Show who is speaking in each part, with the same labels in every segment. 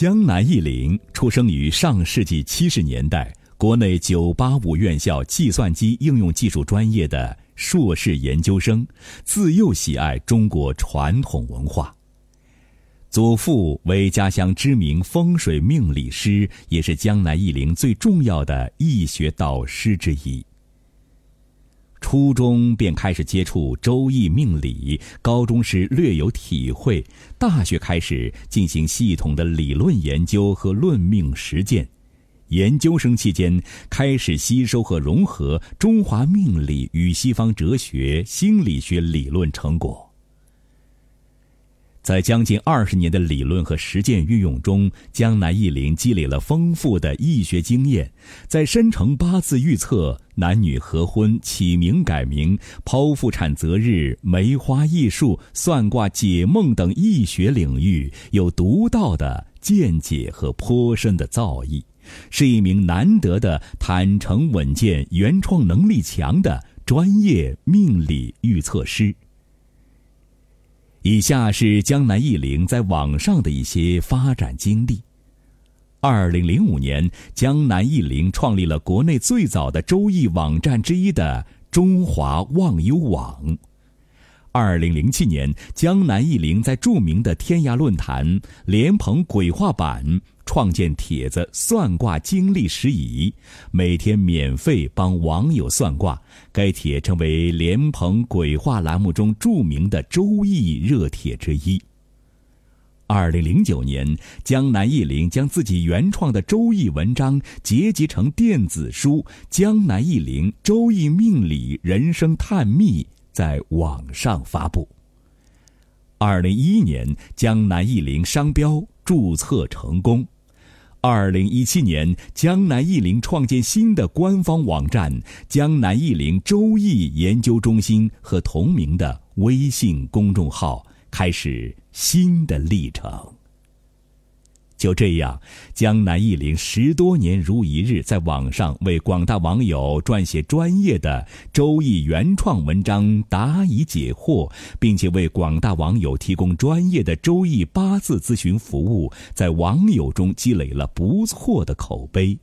Speaker 1: 江南忆林出生于上世纪七十年代，国内985院校计算机应用技术专业的硕士研究生，自幼喜爱中国传统文化。祖父为家乡知名风水命理师，也是江南忆林最重要的易学导师之一。初中便开始接触周易命理，高中时略有体会，大学开始进行系统的理论研究和论命实践，研究生期间开始吸收和融合中华命理与西方哲学、心理学理论成果。在将近二十年的理论和实践运用中，江南易林积累了丰富的易学经验，在生辰八字预测、男女合婚、起名改名、剖腹产择日、梅花易数、算卦解梦等易学领域有独到的见解和颇深的造诣，是一名难得的坦诚稳健、原创能力强的专业命理预测师。以下是江南艺林在网上的一些发展经历。二零零五年，江南艺林创立了国内最早的周易网站之一的中华忘忧网。二零零七年，江南艺林在著名的天涯论坛莲蓬鬼话版创建帖子算卦经历时宜，每天免费帮网友算卦。该帖成为莲蓬鬼话栏目中著名的周易热帖之一。二零零九年，江南易林将自己原创的周易文章结集成电子书《江南易林周易命理人生探秘》。在网上发布。二零一一年，江南易林商标注册成功。二零一七年，江南易林创建新的官方网站“江南易林周易研究中心”和同名的微信公众号，开始新的历程。就这样，江南忆林十多年如一日在网上为广大网友撰写专业的周易原创文章，答疑解惑，并且为广大网友提供专业的周易八字咨询服务，在网友中积累了不错的口碑。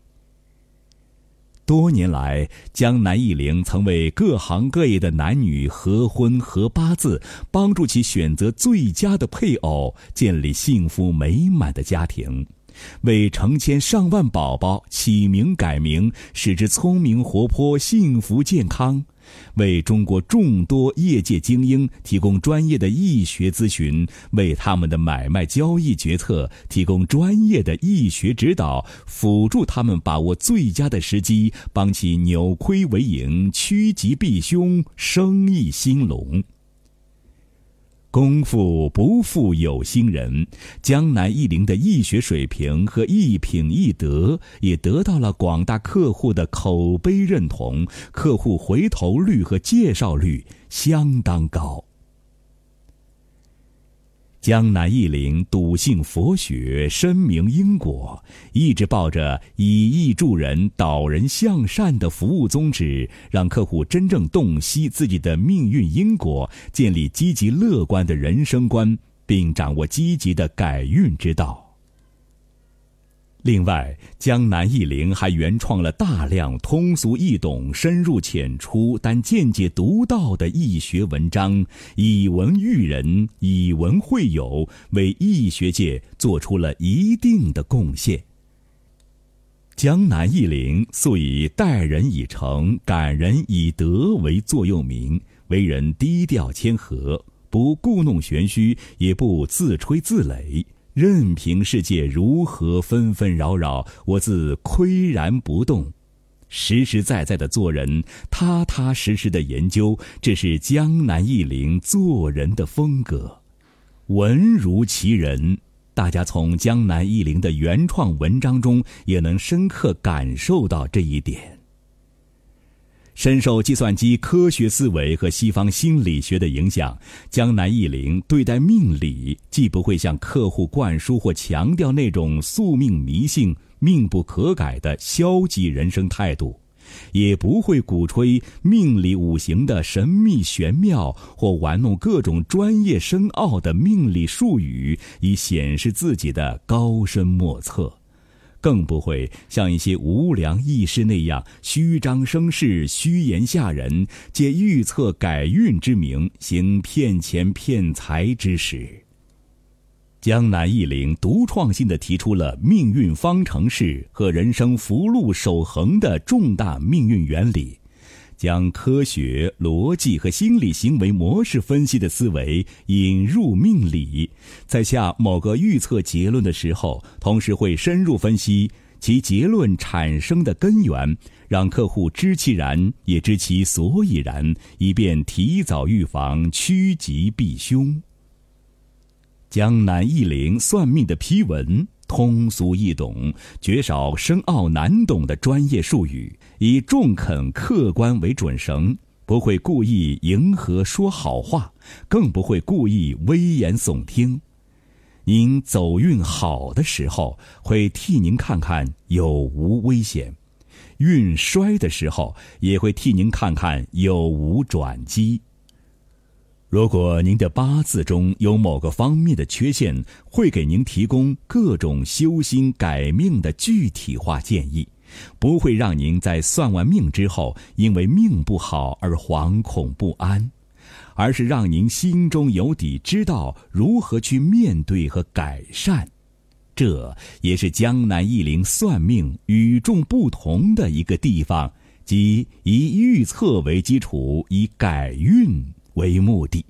Speaker 1: 多年来，江南易玲曾为各行各业的男女合婚合八字，帮助其选择最佳的配偶，建立幸福美满的家庭。为成千上万宝宝起名改名，使之聪明活泼、幸福健康；为中国众多业界精英提供专业的易学咨询，为他们的买卖交易决策提供专业的易学指导，辅助他们把握最佳的时机，帮其扭亏为盈、趋吉避凶、生意兴隆。功夫不负有心人，江南艺林的艺学水平和一品一德也得到了广大客户的口碑认同，客户回头率和介绍率相当高。江南忆林笃信佛学，深明因果，一直抱着以义助人、导人向善的服务宗旨，让客户真正洞悉自己的命运因果，建立积极乐观的人生观，并掌握积极的改运之道。另外，江南忆林还原创了大量通俗易懂、深入浅出但见解独到的易学文章，以文育人，以文会友，为易学界做出了一定的贡献。江南忆林素以待人以诚、感人以德为座右铭，为人低调谦和，不故弄玄虚，也不自吹自擂。任凭世界如何纷纷扰扰，我自岿然不动，实实在在的做人，踏踏实实的研究，这是江南忆林做人的风格。文如其人，大家从江南忆林的原创文章中也能深刻感受到这一点。深受计算机科学思维和西方心理学的影响，江南忆林对待命理既不会向客户灌输或强调那种宿命迷信、命不可改的消极人生态度，也不会鼓吹命理五行的神秘玄妙，或玩弄各种专业深奥的命理术语以显示自己的高深莫测，更不会像一些无良义士那样虚张声势、虚言吓人，借预测改运之名行骗钱骗财之实。江南易林独创性的提出了命运方程式和人生福禄守恒的重大命运原理，将科学逻辑和心理行为模式分析的思维引入命理，在下某个预测结论的时候，同时会深入分析其结论产生的根源，让客户知其然，也知其所以然，以便提早预防，趋吉避凶。江南忆林算命的批文通俗易懂，绝少深奥难懂的专业术语，以中肯客观为准绳，不会故意迎合说好话，更不会故意危言耸听。您走运好的时候，会替您看看有无危险；运衰的时候，也会替您看看有无转机。如果您的八字中有某个方面的缺陷，会给您提供各种修心改命的具体化建议，不会让您在算完命之后因为命不好而惶恐不安，而是让您心中有底，知道如何去面对和改善。这也是江南忆林算命与众不同的一个地方，即以预测为基础，以改运。为目的。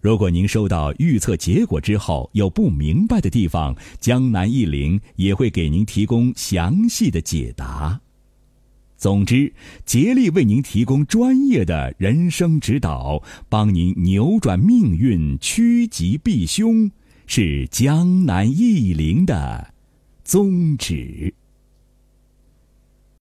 Speaker 1: 如果您收到预测结果之后有不明白的地方，江南易林也会给您提供详细的解答。总之，竭力为您提供专业的人生指导，帮您扭转命运、趋吉避凶，是江南易林的宗旨。